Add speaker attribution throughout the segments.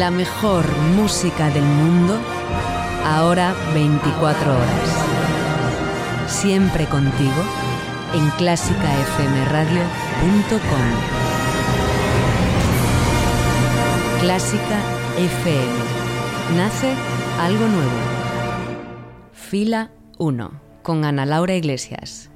Speaker 1: La mejor música del mundo, ahora 24 horas. Siempre contigo en clásicafmradio.com. Clásica FM. Nace algo nuevo. Fila 1 con Ana Laura Iglesias.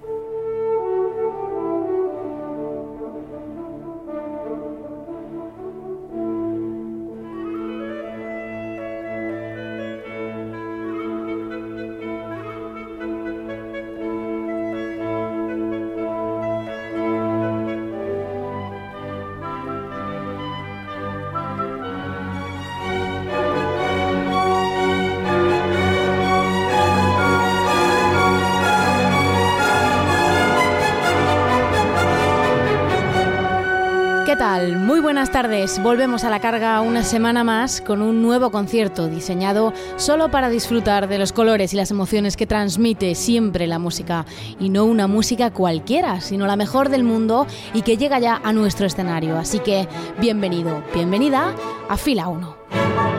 Speaker 2: Tardes, volvemos a la carga una semana más con un nuevo concierto diseñado solo para disfrutar de los colores y las emociones que transmite siempre la música. Y no una música cualquiera, sino la mejor del mundo y que llega ya a nuestro escenario. Así que bienvenido, bienvenida a Fila 1.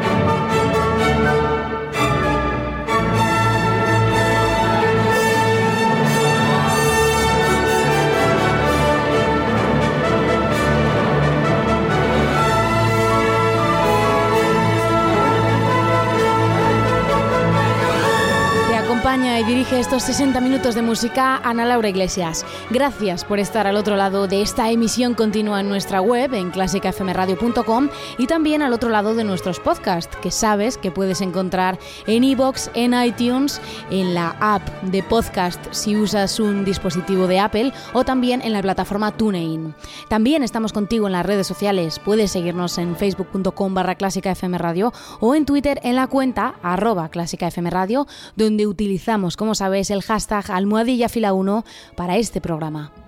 Speaker 2: Dirige estos 60 minutos de música Ana Laura Iglesias. Gracias por estar al otro lado de esta emisión continua en nuestra web en clásicafmradio.com y también al otro lado de nuestros podcasts que sabes que puedes encontrar en iBox, en iTunes, en la app de podcast si usas un dispositivo de Apple o también en la plataforma TuneIn. También estamos contigo en las redes sociales. Puedes seguirnos en facebook.com barra clásicafmradio o en Twitter en la cuenta arroba clásicafmradio donde utilizamos como sabéis, el hashtag almohadilla fila 1 para este programa.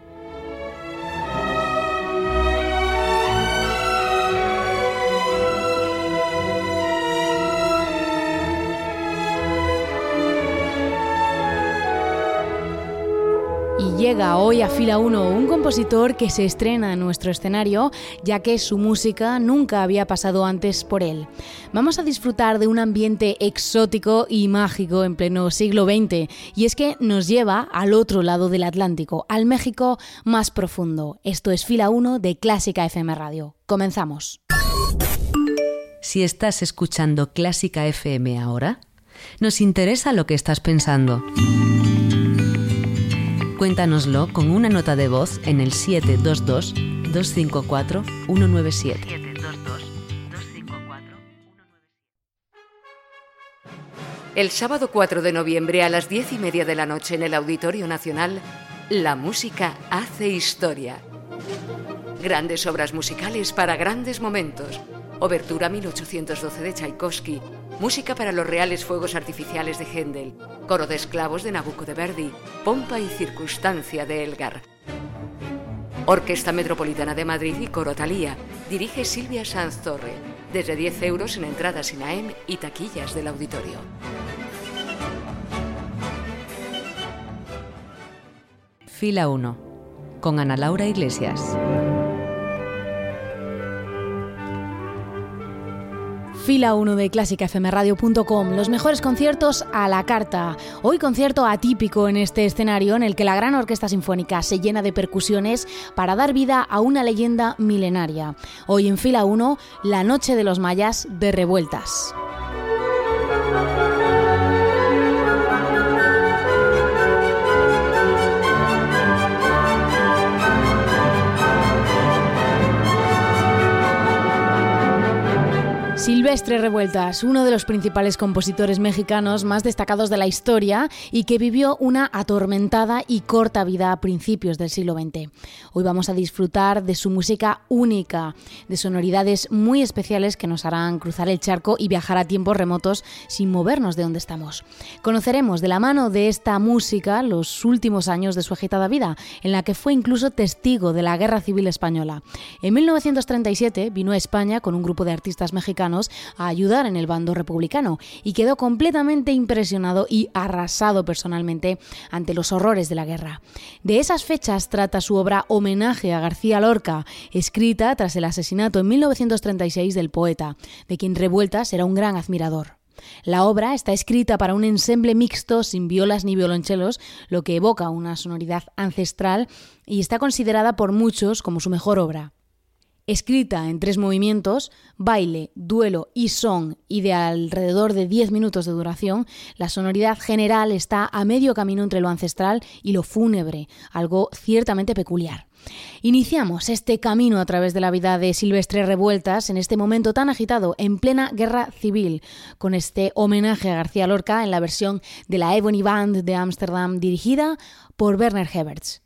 Speaker 2: Llega hoy a Fila 1 un compositor que se estrena en nuestro escenario, ya que su música nunca había pasado antes por él. Vamos a disfrutar de un ambiente exótico y mágico en pleno siglo XX, y es que nos lleva al otro lado del Atlántico, al México más profundo. Esto es Fila 1 de Clásica FM Radio. Comenzamos.
Speaker 1: Si estás escuchando Clásica FM ahora, nos interesa lo que estás pensando. Cuéntanoslo con una nota de voz en el 722-254-197. El sábado 4 de noviembre a las 10 y media de la noche en el Auditorio Nacional, la música hace historia. Grandes obras musicales para grandes momentos. Obertura 1812 de Tchaikovsky, música para los reales fuegos artificiales de Händel, coro de esclavos de Nabucco de Verdi, pompa y circunstancia de Elgar. Orquesta Metropolitana de Madrid y Coro Talía. Dirige Silvia Sanz Torre. Desde 10 euros en entradas INAEM y taquillas del auditorio. Fila 1. Con Ana Laura Iglesias.
Speaker 2: Fila 1 de clásicafmradio.com, los mejores conciertos a la carta. Hoy concierto atípico en este escenario en el que la Gran Orquesta Sinfónica se llena de percusiones para dar vida a una leyenda milenaria. Hoy en Fila 1, La Noche de los Mayas de Revueltas. Silvestre Revueltas, uno de los principales compositores mexicanos más destacados de la historia y que vivió una atormentada y corta vida a principios del siglo XX. Hoy vamos a disfrutar de su música única, de sonoridades muy especiales que nos harán cruzar el charco y viajar a tiempos remotos sin movernos de donde estamos. Conoceremos de la mano de esta música los últimos años de su agitada vida, en la que fue incluso testigo de la Guerra Civil Española. En 1937 vino a España con un grupo de artistas mexicanos a ayudar en el bando republicano y quedó completamente impresionado y arrasado personalmente ante los horrores de la guerra. De esas fechas trata su obra Homenaje a García Lorca, escrita tras el asesinato en 1936 del poeta, de quien Revueltas era un gran admirador. La obra está escrita para un ensemble mixto sin violas ni violonchelos, lo que evoca una sonoridad ancestral y está considerada por muchos como su mejor obra. Escrita en tres movimientos, baile, duelo y son, y de alrededor de 10 minutos de duración, la sonoridad general está a medio camino entre lo ancestral y lo fúnebre, algo ciertamente peculiar. Iniciamos este camino a través de la vida de Silvestre Revueltas en este momento tan agitado, en plena guerra civil, con este homenaje a García Lorca en la versión de la Ebony Band de Ámsterdam dirigida por Werner Heberts.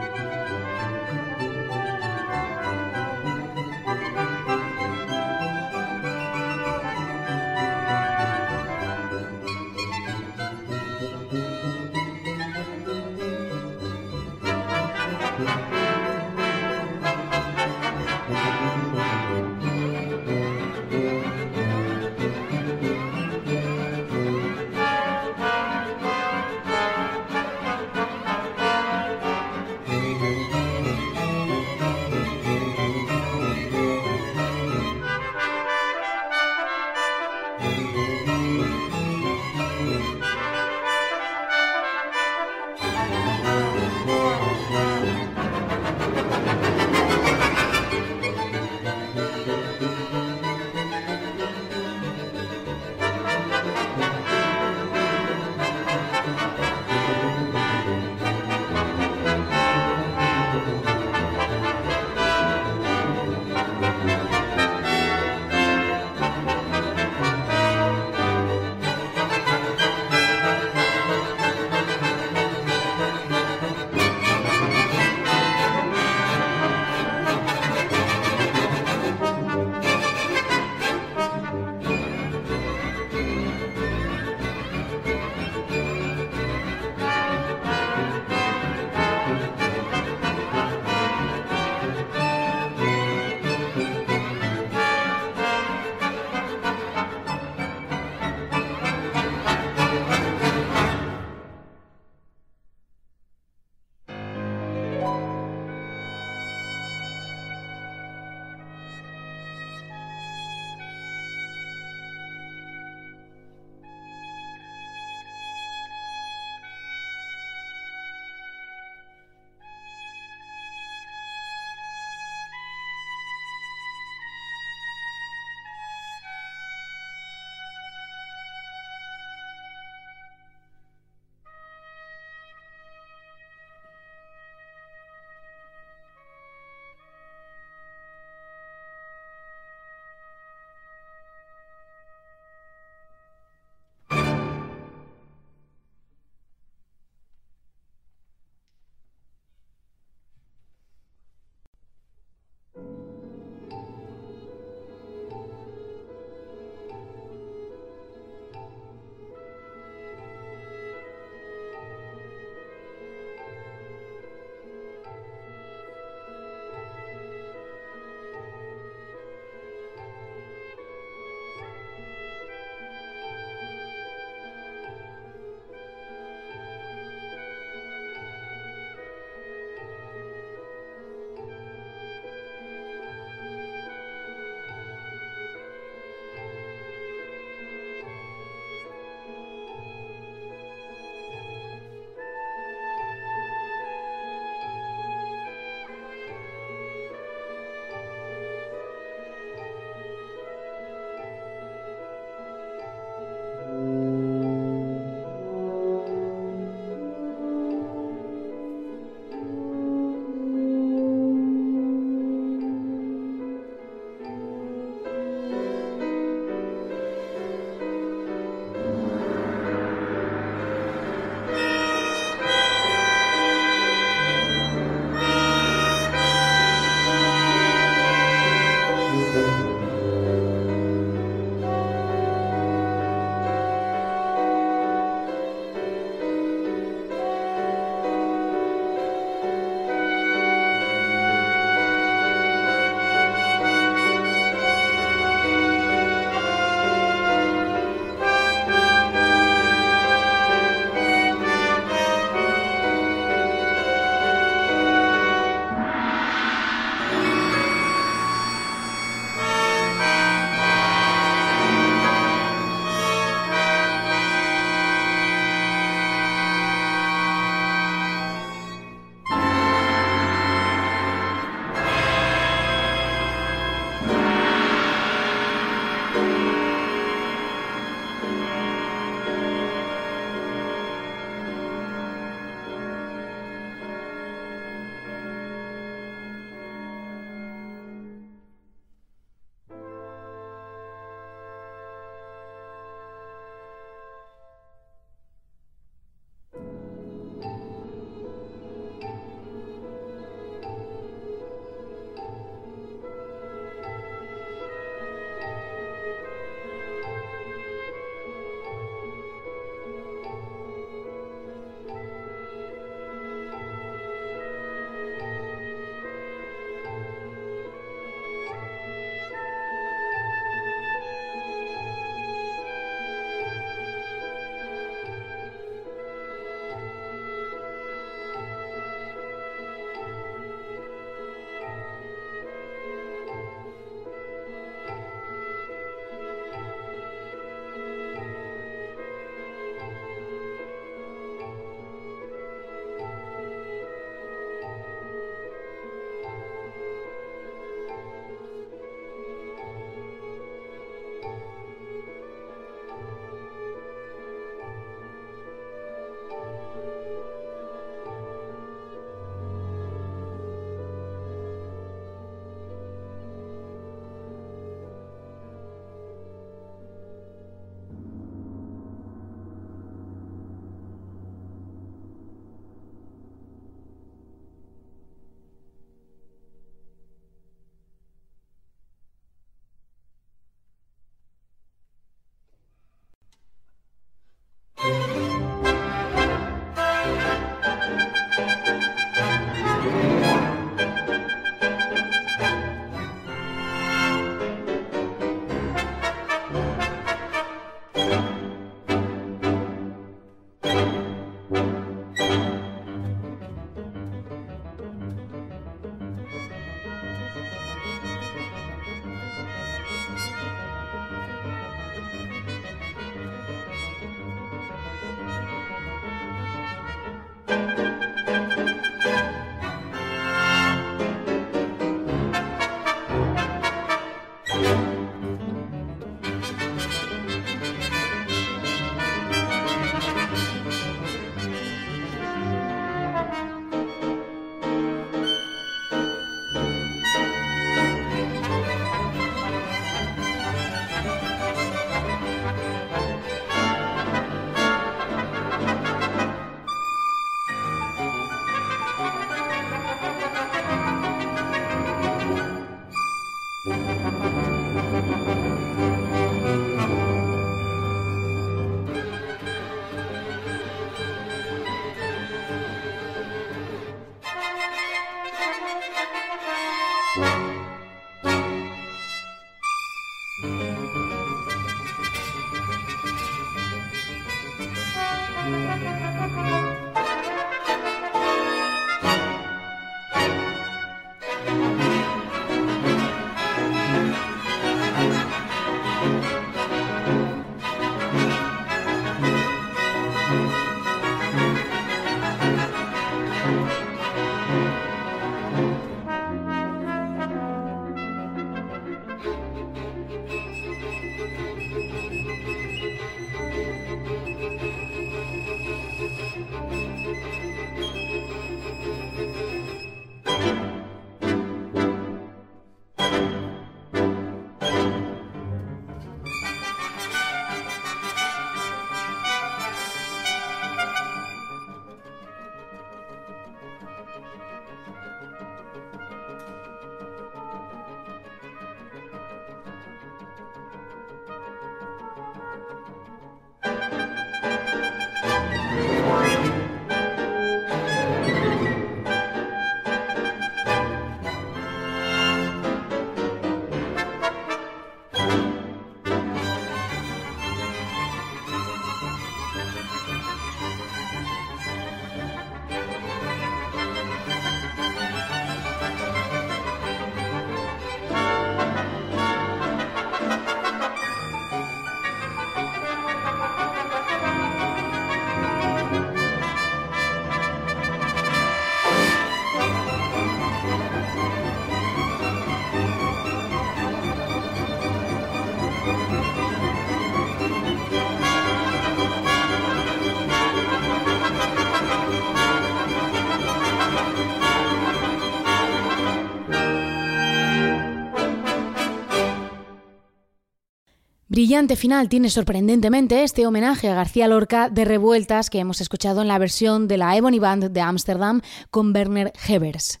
Speaker 2: Brillante final tiene sorprendentemente este homenaje a García Lorca de Revueltas que hemos escuchado en la versión de la Ebony Band de Ámsterdam con Werner Hebers.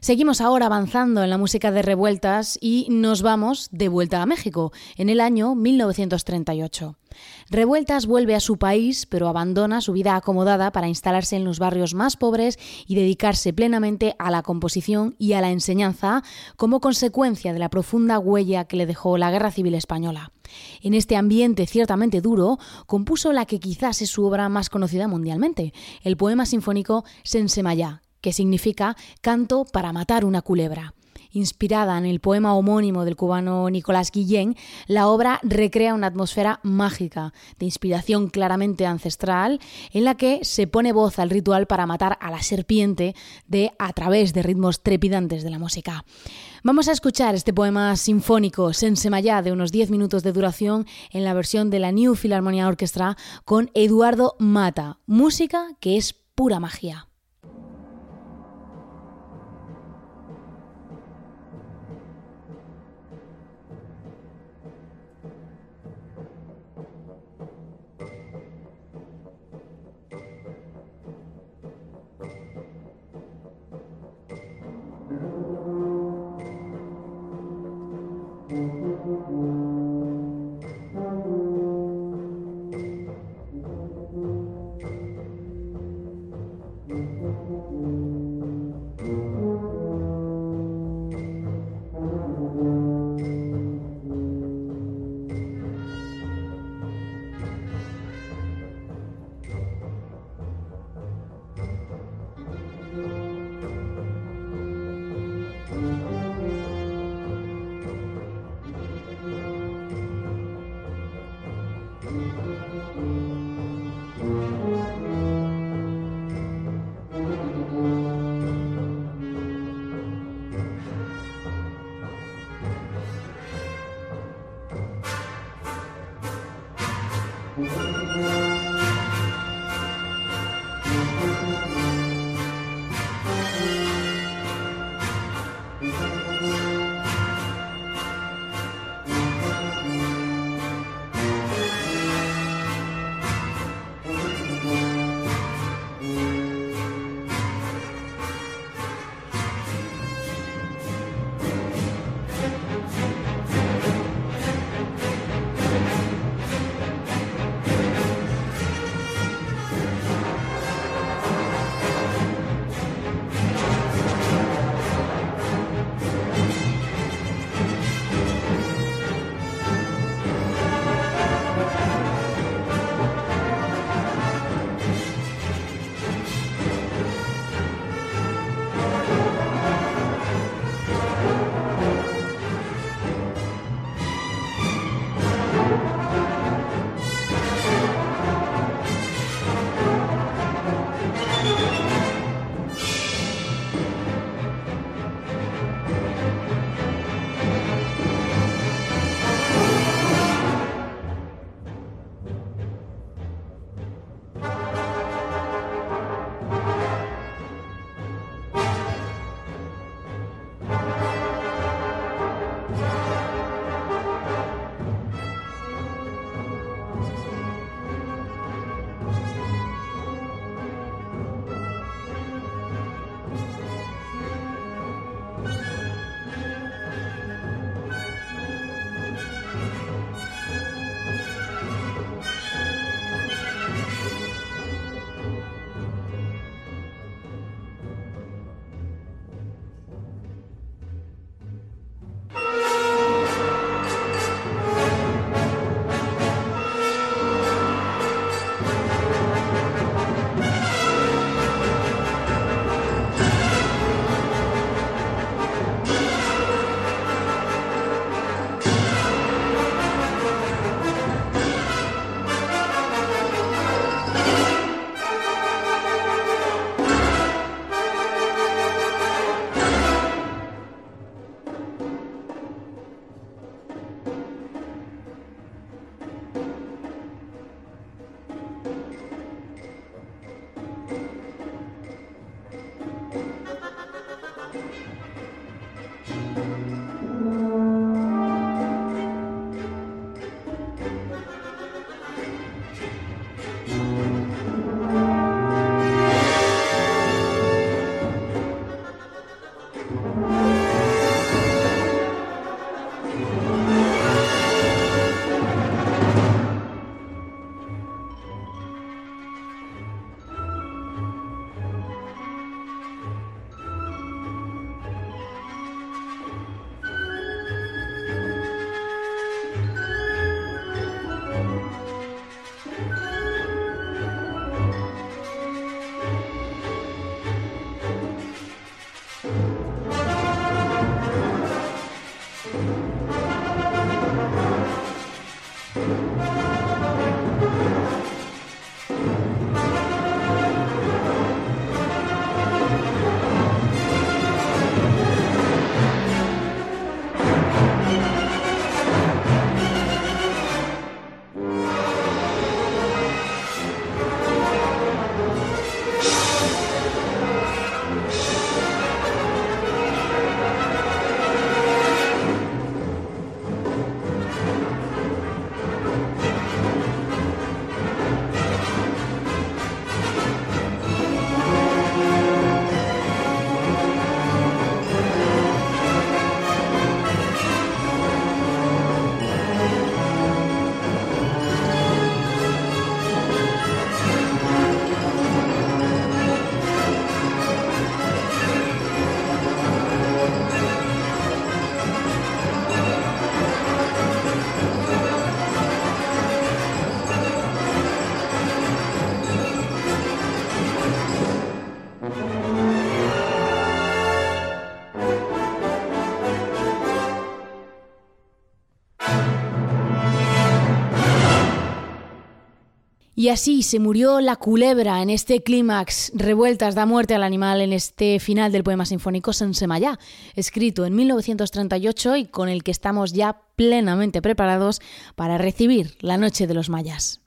Speaker 2: Seguimos ahora avanzando en la música de revueltas y nos vamos de vuelta a México, en el año 1938. Revueltas vuelve a su país, pero abandona su vida acomodada para instalarse en los barrios más pobres y dedicarse plenamente a la composición y a la enseñanza como consecuencia de la profunda huella que le dejó la Guerra Civil Española. En este ambiente ciertamente duro, compuso la que quizás es su obra más conocida mundialmente, el poema sinfónico Sensemayá, que significa canto para matar una culebra. Inspirada en el poema homónimo del cubano Nicolás Guillén, la obra recrea una atmósfera mágica, de inspiración claramente ancestral, en la que se pone voz al ritual para matar a la serpiente de a través de ritmos trepidantes de la música. Vamos a escuchar este poema sinfónico Sensemayá de unos 10 minutos de duración en la versión de la New Philharmonia Orchestra con Eduardo Mata, música que es pura magia. Y así se murió la culebra en este clímax, revueltas da muerte al animal en este final del poema sinfónico Sensemayá, escrito en 1938 y con el que estamos ya plenamente preparados para recibir la Noche de los Mayas.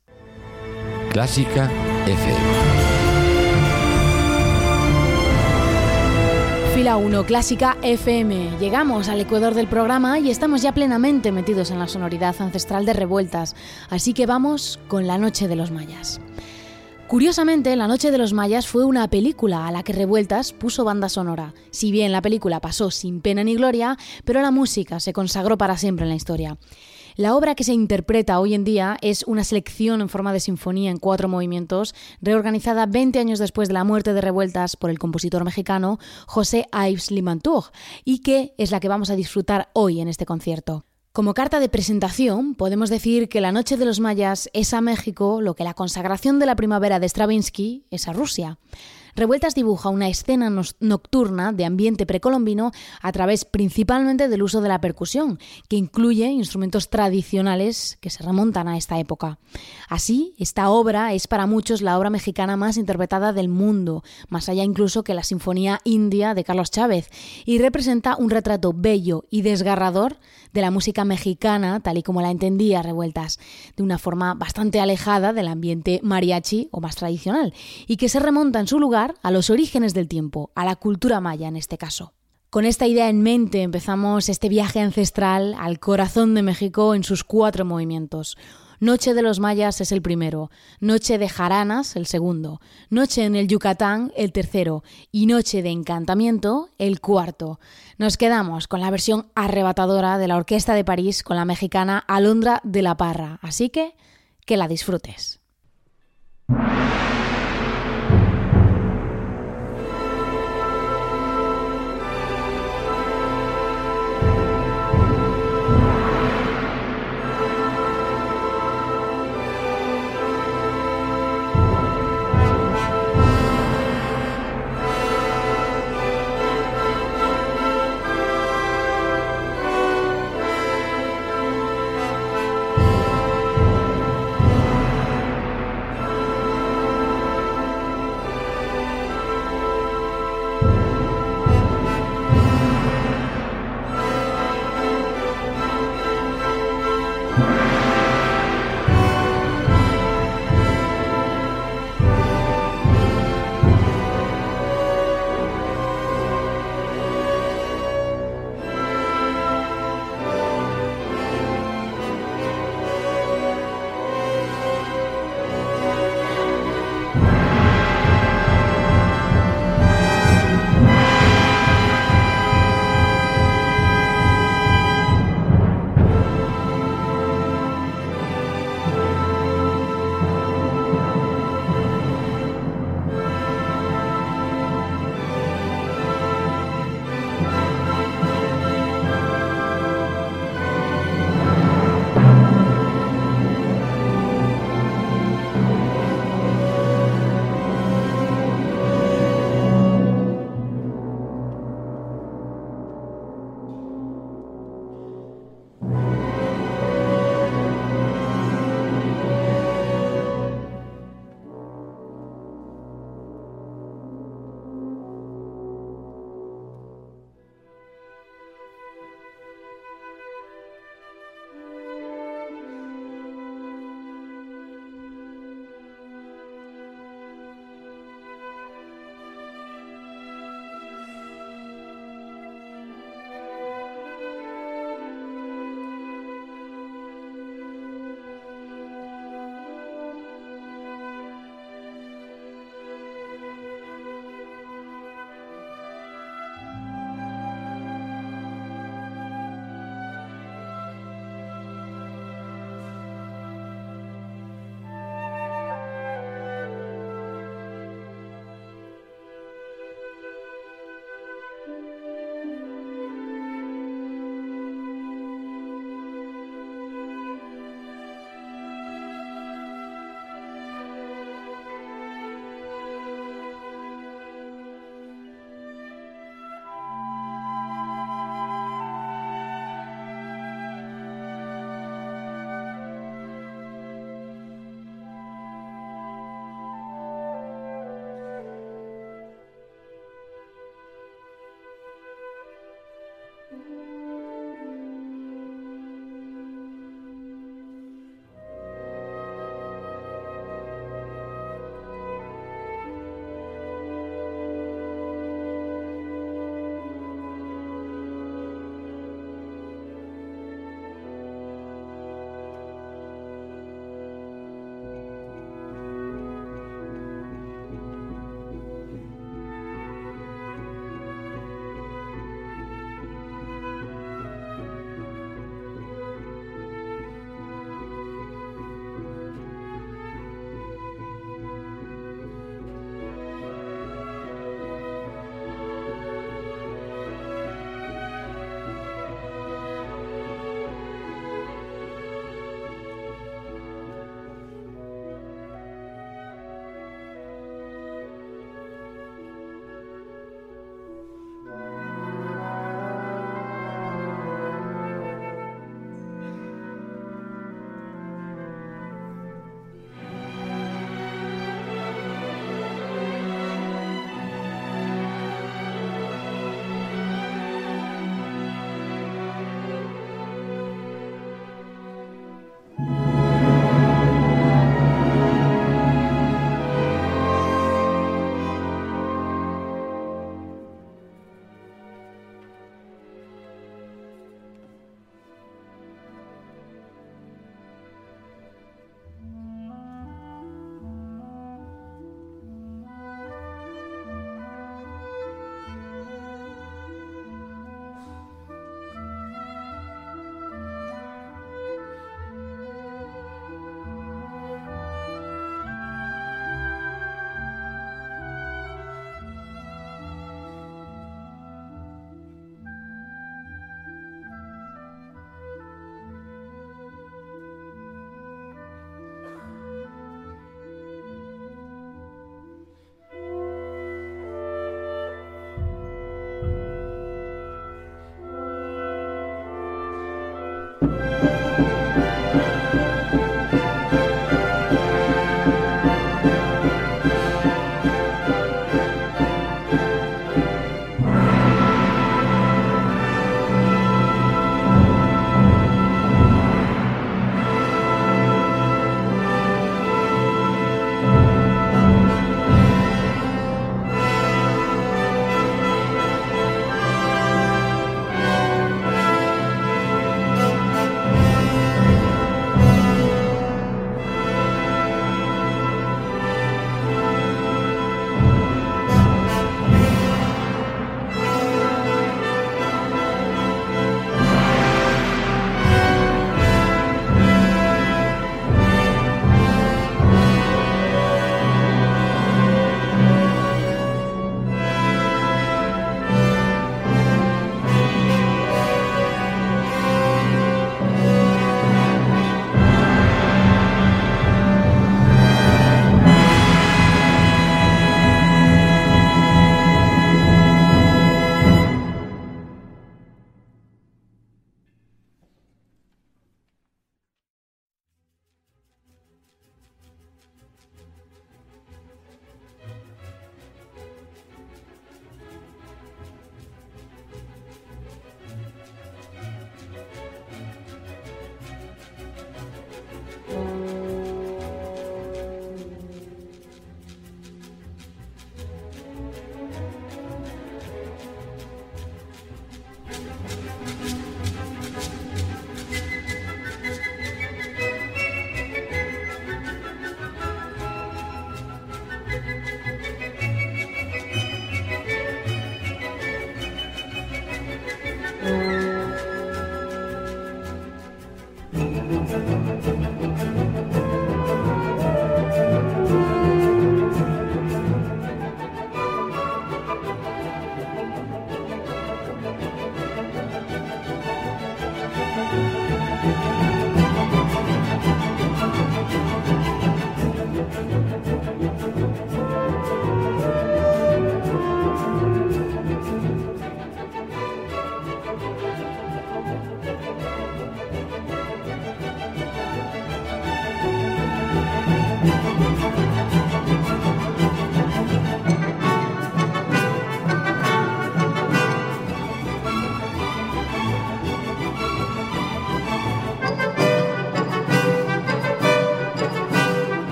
Speaker 3: Clásica FM.
Speaker 2: Fila 1 Clásica FM. Llegamos al ecuador del programa y estamos ya plenamente metidos en la sonoridad ancestral de revueltas, así que vamos con La Noche de los Mayas. Curiosamente, La Noche de los Mayas fue una película a la que Revueltas puso banda sonora. Si bien la película pasó sin pena ni gloria, pero la música se consagró para siempre en la historia. La obra que se interpreta hoy en día es una selección en forma de sinfonía en cuatro movimientos, reorganizada 20 años después de la muerte de Revueltas por el compositor mexicano José Ives Limantour, y que es la que vamos a disfrutar hoy en este concierto. Como carta de presentación, podemos decir que La Noche de los Mayas es a México lo que la consagración de la primavera de Stravinsky es a Rusia. Revueltas dibuja una escena nocturna de ambiente precolombino a través principalmente del uso de la percusión, que incluye instrumentos tradicionales que se remontan a esta época. Así, esta obra es para muchos la obra mexicana más interpretada del mundo, más allá incluso que la Sinfonía India de Carlos Chávez, y representa un retrato bello y desgarrador de la música mexicana tal y como la entendía Revueltas, de una forma bastante alejada del ambiente mariachi o más tradicional, y que se remonta en su lugar a los orígenes del tiempo, a la cultura maya en este caso. Con esta idea en mente empezamos este viaje ancestral al corazón de México en sus cuatro movimientos. Noche de los Mayas es el primero, Noche de Jaranas el segundo, Noche en el Yucatán el tercero y Noche de Encantamiento el cuarto. Nos quedamos con la versión arrebatadora de la Orquesta de París con la mexicana Alondra de la Parra, así que que la disfrutes.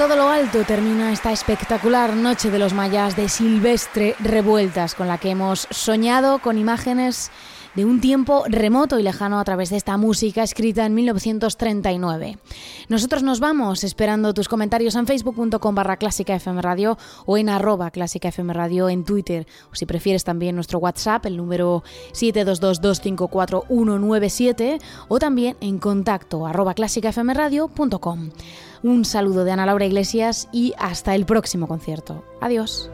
Speaker 2: Todo lo alto termina esta espectacular Noche de los Mayas de Silvestre Revueltas, con la que hemos soñado con imágenes de un tiempo remoto y lejano a través de esta música escrita en 1939. Nosotros nos vamos esperando tus comentarios en facebook.com barra o en arroba en Twitter o si prefieres también nuestro WhatsApp, el número 722254197 o también en contacto arroba clásicafmradio.com. Un saludo de Ana Laura Iglesias y hasta el próximo concierto. Adiós.